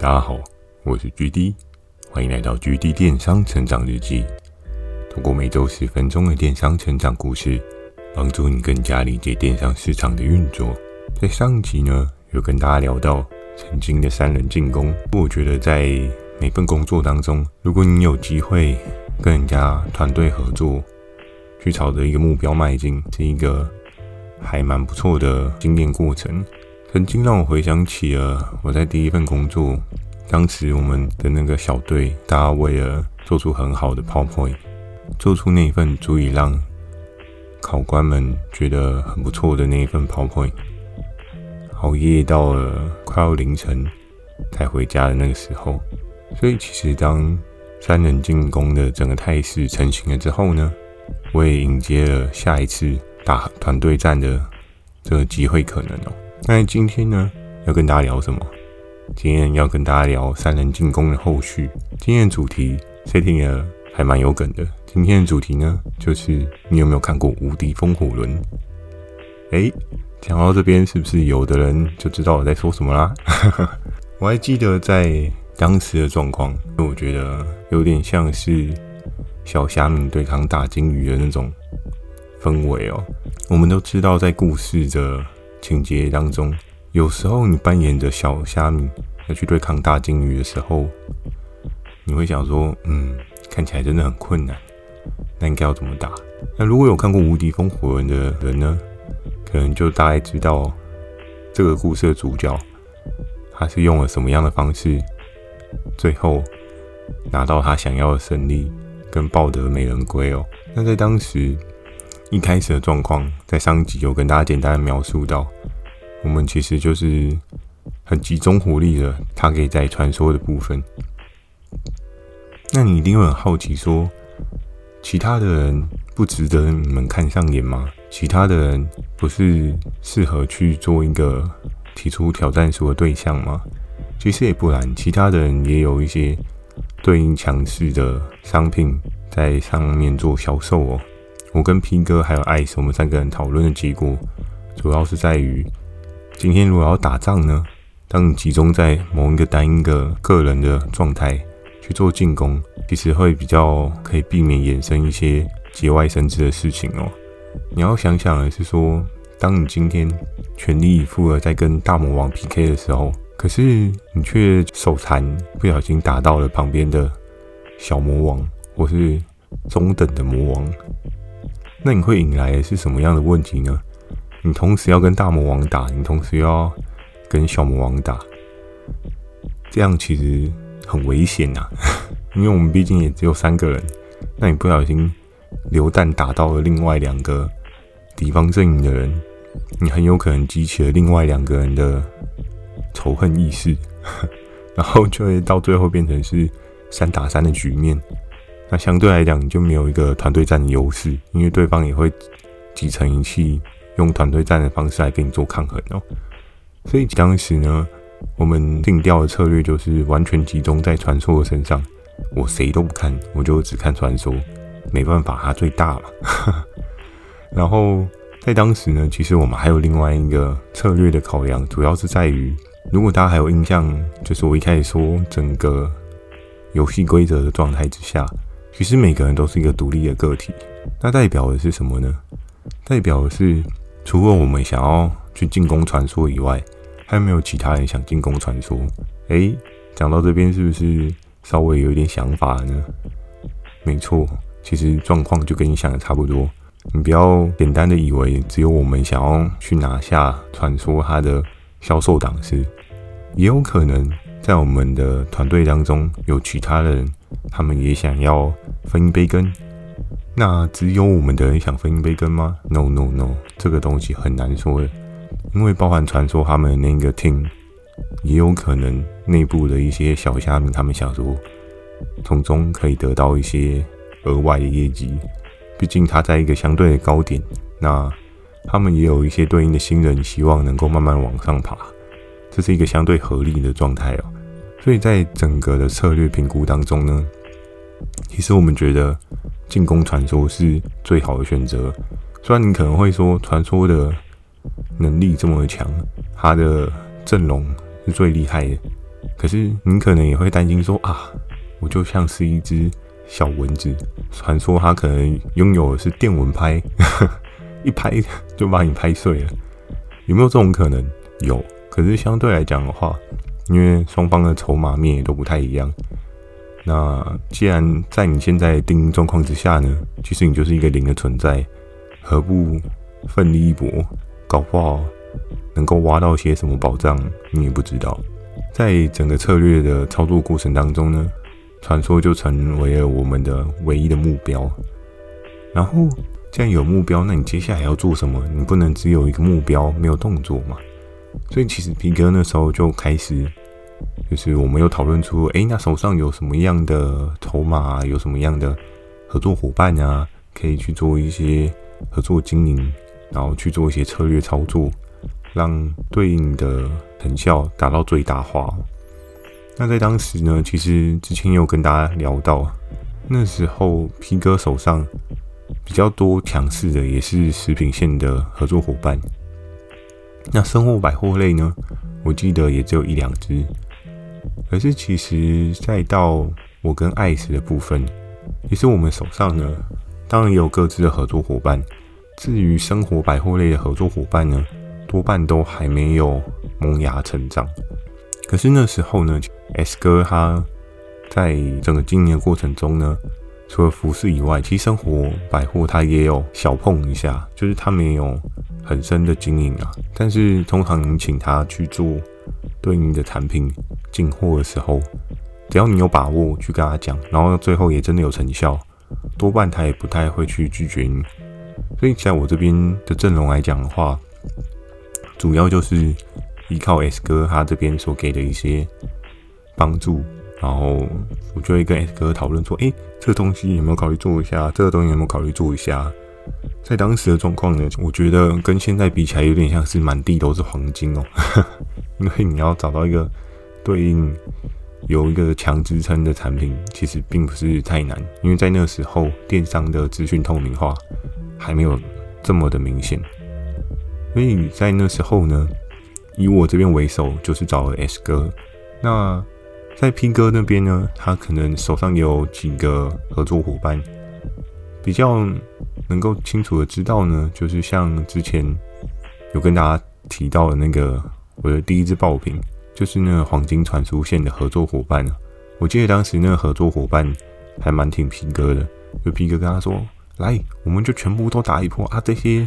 大家好，我是 GD，欢迎来到 GD 电商成长日记。通过每周十分钟的电商成长故事，帮助你更加理解电商市场的运作。在上一集呢，有跟大家聊到曾经的三人进攻。我觉得在每份工作当中，如果你有机会跟人家团队合作，去朝着一个目标迈进，是一个还蛮不错的经验过程。曾经让我回想起了我在第一份工作，当时我们的那个小队，大家为了做出很好的 PowerPoint，做出那一份足以让考官们觉得很不错的那一份 PowerPoint，熬夜到了快要凌晨才回家的那个时候。所以其实当三人进攻的整个态势成型了之后呢，我也迎接了下一次打团队战的这个机会可能哦。那今天呢，要跟大家聊什么？今天要跟大家聊三人进攻的后续。今天的主题 setting 了还蛮有梗的。今天的主题呢，就是你有没有看过《无敌风火轮》？诶，讲到这边，是不是有的人就知道我在说什么啦？我还记得在当时的状况，我觉得有点像是小虾米对抗大鲸鱼的那种氛围哦。我们都知道，在故事的情节当中，有时候你扮演着小虾米要去对抗大鲸鱼的时候，你会想说，嗯，看起来真的很困难，那应该要怎么打？那如果有看过《无敌风火轮》的人呢，可能就大概知道这个故事的主角他是用了什么样的方式，最后拿到他想要的胜利，跟抱得美人归哦。那在当时。一开始的状况，在上集有跟大家简单的描述到，我们其实就是很集中火力的，他可以在传说的部分。那你一定会很好奇，说其他的人不值得你们看上眼吗？其他的人不是适合去做一个提出挑战书的对象吗？其实也不然，其他的人也有一些对应强势的商品在上面做销售哦。我跟 P 哥还有 Ice，我们三个人讨论的结果，主要是在于，今天如果要打仗呢，当你集中在某一个单一个个人的状态去做进攻，其实会比较可以避免衍生一些节外生枝的事情哦。你要想想的是说，当你今天全力以赴的在跟大魔王 PK 的时候，可是你却手残，不小心打到了旁边的小魔王或是中等的魔王。那你会引来的是什么样的问题呢？你同时要跟大魔王打，你同时要跟小魔王打，这样其实很危险呐。因为我们毕竟也只有三个人，那你不小心流弹打到了另外两个敌方阵营的人，你很有可能激起了另外两个人的仇恨意识，然后就会到最后变成是三打三的局面。那相对来讲，你就没有一个团队战的优势，因为对方也会集成一气，用团队战的方式来跟你做抗衡哦。所以当时呢，我们定调的策略就是完全集中在传说的身上，我谁都不看，我就只看传说。没办法，它最大嘛。然后在当时呢，其实我们还有另外一个策略的考量，主要是在于，如果大家还有印象，就是我一开始说整个游戏规则的状态之下。其实每个人都是一个独立的个体，那代表的是什么呢？代表的是，除了我们想要去进攻传说以外，还有没有其他人想进攻传说？诶，讲到这边是不是稍微有一点想法呢？没错，其实状况就跟你想的差不多。你不要简单的以为只有我们想要去拿下传说它的销售档次，也有可能在我们的团队当中有其他人。他们也想要分一杯羹，那只有我们的人想分一杯羹吗？No No No，这个东西很难说的，因为包含传说他们那个 team，也有可能内部的一些小虾米，他们想说从中可以得到一些额外的业绩，毕竟他在一个相对的高点，那他们也有一些对应的新人，希望能够慢慢往上爬，这是一个相对合理的状态哦。所以在整个的策略评估当中呢，其实我们觉得进攻传说是最好的选择。虽然你可能会说传说的能力这么强，他的阵容是最厉害的，可是你可能也会担心说啊，我就像是一只小蚊子，传说它可能拥有的是电蚊拍，一拍就把你拍碎了，有没有这种可能？有，可是相对来讲的话，因为双方的筹码面也都不太一样。那既然在你现在定状况之下呢，其实你就是一个零的存在，何不奋力一搏？搞不好能够挖到些什么宝藏，你也不知道。在整个策略的操作过程当中呢，传说就成为了我们的唯一的目标。然后，既然有目标，那你接下来要做什么？你不能只有一个目标，没有动作嘛？所以，其实皮哥那时候就开始，就是我们又讨论出，哎，那手上有什么样的筹码，有什么样的合作伙伴啊，可以去做一些合作经营，然后去做一些策略操作，让对应的成效达到最大化。那在当时呢，其实之前有跟大家聊到，那时候皮哥手上比较多强势的，也是食品线的合作伙伴。那生活百货类呢，我记得也只有一两只。可是其实再到我跟艾斯的部分，其实我们手上呢，当然也有各自的合作伙伴。至于生活百货类的合作伙伴呢，多半都还没有萌芽成长。可是那时候呢，S 哥他在整个经营的过程中呢，除了服饰以外，其实生活百货他也有小碰一下，就是他没有很深的经营啊。但是通常你请他去做对应的产品进货的时候，只要你有把握去跟他讲，然后最后也真的有成效，多半他也不太会去拒绝你。所以在我这边的阵容来讲的话，主要就是。依靠 S 哥他这边所给的一些帮助，然后我就会跟 S 哥讨论说：“诶，这个东西有没有考虑做一下？这个东西有没有考虑做一下？”在当时的状况呢，我觉得跟现在比起来，有点像是满地都是黄金哦。因为你要找到一个对应有一个强支撑的产品，其实并不是太难，因为在那时候电商的资讯透明化还没有这么的明显，所以在那时候呢。以我这边为首，就是找了 S 哥。那在 P 哥那边呢，他可能手上有几个合作伙伴，比较能够清楚的知道呢，就是像之前有跟大家提到的那个我的第一支爆品，就是那个黄金传输线的合作伙伴。我记得当时那个合作伙伴还蛮挺皮哥的，就皮哥跟他说：“来，我们就全部都打一波啊，这些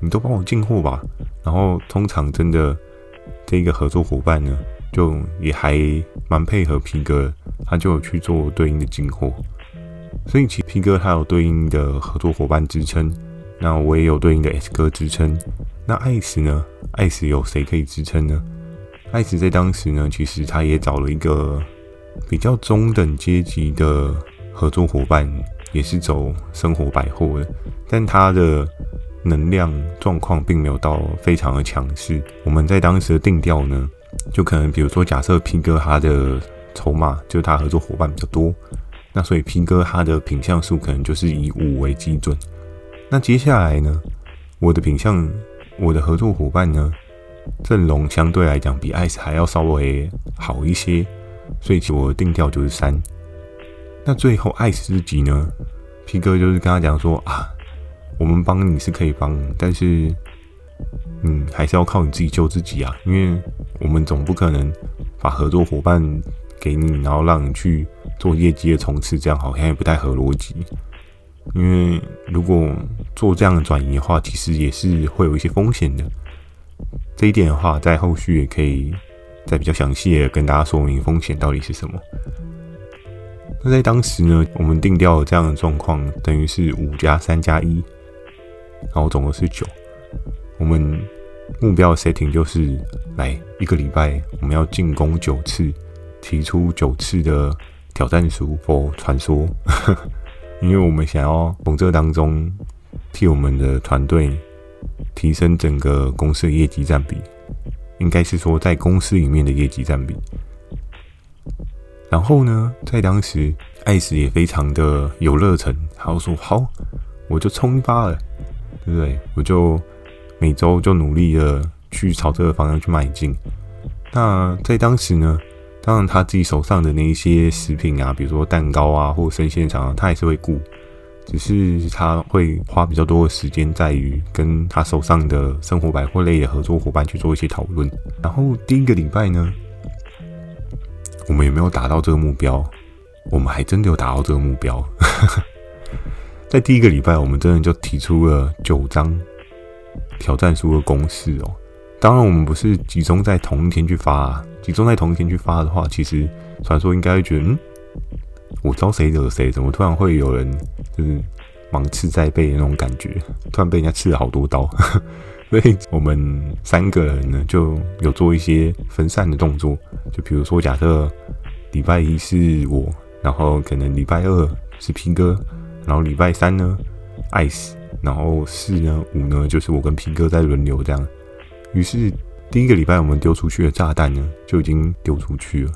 你都帮我进货吧。”然后通常真的。这个合作伙伴呢，就也还蛮配合皮哥，他就去做对应的进货，所以其实皮哥他有对应的合作伙伴支撑，那我也有对应的 S 哥支撑，那艾斯呢？艾斯有谁可以支撑呢？艾斯在当时呢，其实他也找了一个比较中等阶级的合作伙伴，也是走生活百货的，但他的。能量状况并没有到非常的强势。我们在当时的定调呢，就可能比如说，假设 P 哥他的筹码就是他合作伙伴比较多，那所以 P 哥他的品相数可能就是以五为基准。那接下来呢，我的品相，我的合作伙伴呢，阵容相对来讲比艾斯还要稍微好一些，所以我的定调就是三。那最后艾斯自己呢，P 哥就是跟他讲说啊。我们帮你是可以帮，但是，嗯，还是要靠你自己救自己啊！因为我们总不可能把合作伙伴给你，然后让你去做业绩的冲刺，这样好像也不太合逻辑。因为如果做这样的转移的话，其实也是会有一些风险的。这一点的话，在后续也可以再比较详细的跟大家说明风险到底是什么。那在当时呢，我们定调了这样的状况，等于是五加三加一。然后总共是九，我们目标 setting 就是来一个礼拜，我们要进攻九次，提出九次的挑战书或传说，因为我们想要从这当中替我们的团队提升整个公司的业绩占比，应该是说在公司里面的业绩占比。然后呢，在当时艾斯也非常的有热忱，他就说好，我就冲一发了。对不对？我就每周就努力的去朝这个方向去迈进。那在当时呢，当然他自己手上的那一些食品啊，比如说蛋糕啊或生鲜肠啊，他还是会顾。只是他会花比较多的时间在于跟他手上的生活百货类的合作伙伴去做一些讨论。然后第一个礼拜呢，我们有没有达到这个目标？我们还真的有达到这个目标。在第一个礼拜，我们真的就提出了九张挑战书的公式哦。当然，我们不是集中在同一天去发啊，集中在同一天去发的话，其实传说应该会觉得，嗯。我招谁惹谁？怎么突然会有人就是芒刺在背的那种感觉？突然被人家刺了好多刀，所以我们三个人呢就有做一些分散的动作。就比如说，假设礼拜一是我，然后可能礼拜二是皮哥，然后礼拜三呢艾斯，然后四呢五呢就是我跟皮哥在轮流这样。于是第一个礼拜我们丢出去的炸弹呢就已经丢出去了。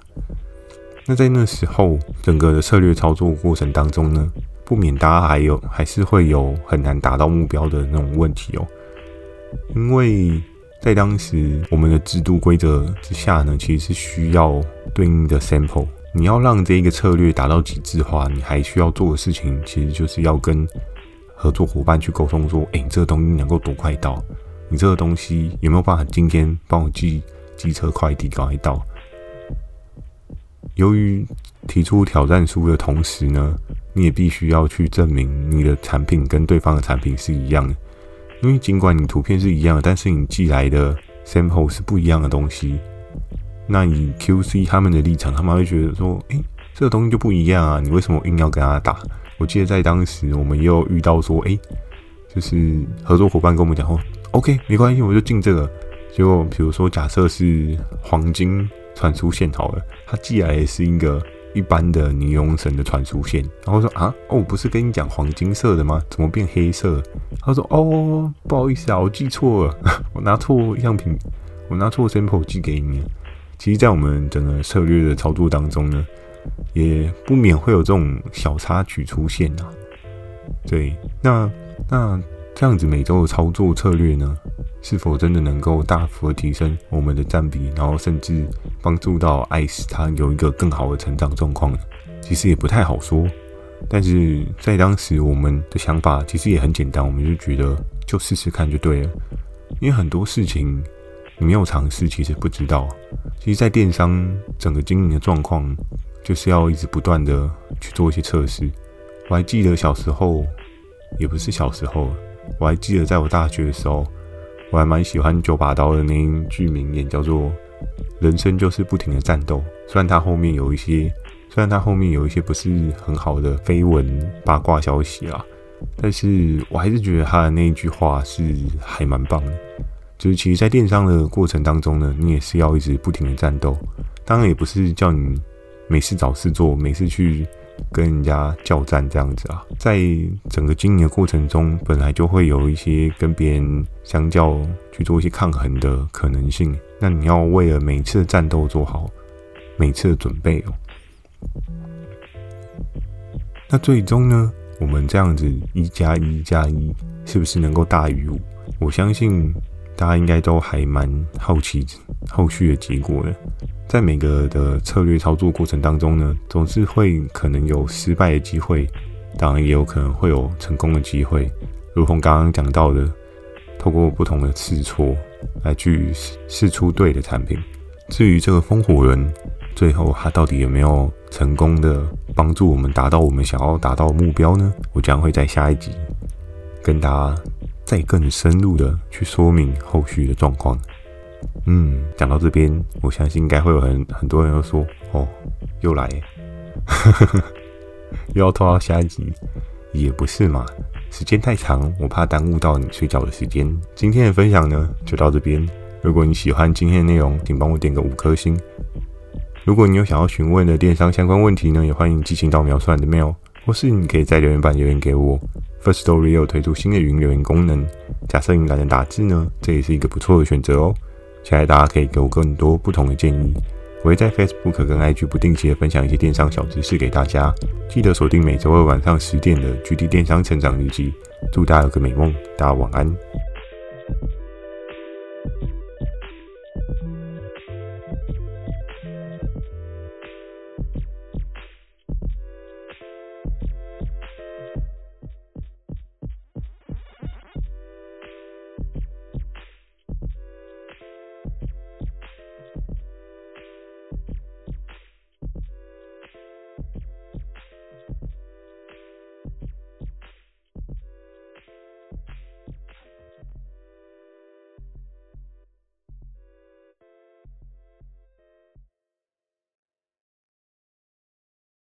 那在那时候，整个的策略操作过程当中呢，不免大家还有还是会有很难达到目标的那种问题哦。因为在当时我们的制度规则之下呢，其实是需要对应的 sample。你要让这一个策略达到极致化，你还需要做的事情，其实就是要跟合作伙伴去沟通说：哎，你这个东西能够多快到？你这个东西有没有办法今天帮我寄机车快递赶快到？由于提出挑战书的同时呢，你也必须要去证明你的产品跟对方的产品是一样的。因为尽管你图片是一样的，但是你寄来的 sample 是不一样的东西。那以 QC 他们的立场，他们会觉得说：“诶，这个东西就不一样啊，你为什么硬要跟他打？”我记得在当时，我们也有遇到说：“诶，就是合作伙伴跟我们讲说，OK，没关系，我就进这个。”结果比如说，假设是黄金。传输线好了，它寄来的是一个一般的尼龙绳的传输线，然后说啊，哦，我不是跟你讲黄金色的吗？怎么变黑色？他说哦，不好意思啊，我记错了，我拿错样品，我拿错 sample 寄给你。其实，在我们整个策略的操作当中呢，也不免会有这种小插曲出现啊。对，那那。这样子每周的操作策略呢，是否真的能够大幅的提升我们的占比，然后甚至帮助到艾斯他有一个更好的成长状况呢？其实也不太好说。但是在当时我们的想法其实也很简单，我们就觉得就试试看就对了。因为很多事情你没有尝试，其实不知道。其实，在电商整个经营的状况，就是要一直不断的去做一些测试。我还记得小时候，也不是小时候。我还记得，在我大学的时候，我还蛮喜欢九把刀的那一句名言，叫做“人生就是不停的战斗”。虽然它后面有一些，虽然它后面有一些不是很好的绯闻八卦消息啦，但是我还是觉得他的那一句话是还蛮棒的。就是其实，在电商的过程当中呢，你也是要一直不停的战斗。当然，也不是叫你没事找事做，没事去。跟人家叫战这样子啊，在整个经营的过程中，本来就会有一些跟别人相较去做一些抗衡的可能性。那你要为了每次的战斗做好每次的准备哦。那最终呢，我们这样子一加一加一，是不是能够大于五？我相信。大家应该都还蛮好奇后续的结果的。在每个的策略操作过程当中呢，总是会可能有失败的机会，当然也有可能会有成功的机会。如同刚刚讲到的，透过不同的试错来去试出对的产品。至于这个风火轮，最后它到底有没有成功的帮助我们达到我们想要达到的目标呢？我将会在下一集跟大家。再更深入的去说明后续的状况。嗯，讲到这边，我相信应该会有很很多人都说：“哦，又来，又要拖到下一集。”也不是嘛，时间太长，我怕耽误到你睡觉的时间。今天的分享呢，就到这边。如果你喜欢今天的内容，请帮我点个五颗星。如果你有想要询问的电商相关问题呢，也欢迎寄信到描述栏的 mail，或是你可以在留言板留言给我。Firstory 有推出新的语音留言功能，假设你懒得打字呢，这也是一个不错的选择哦。期待大家可以给我更多不同的建议，我会在 Facebook 跟 IG 不定期的分享一些电商小知识给大家。记得锁定每周二晚上十点的 GD 电商成长日记，祝大家有个美梦，大家晚安。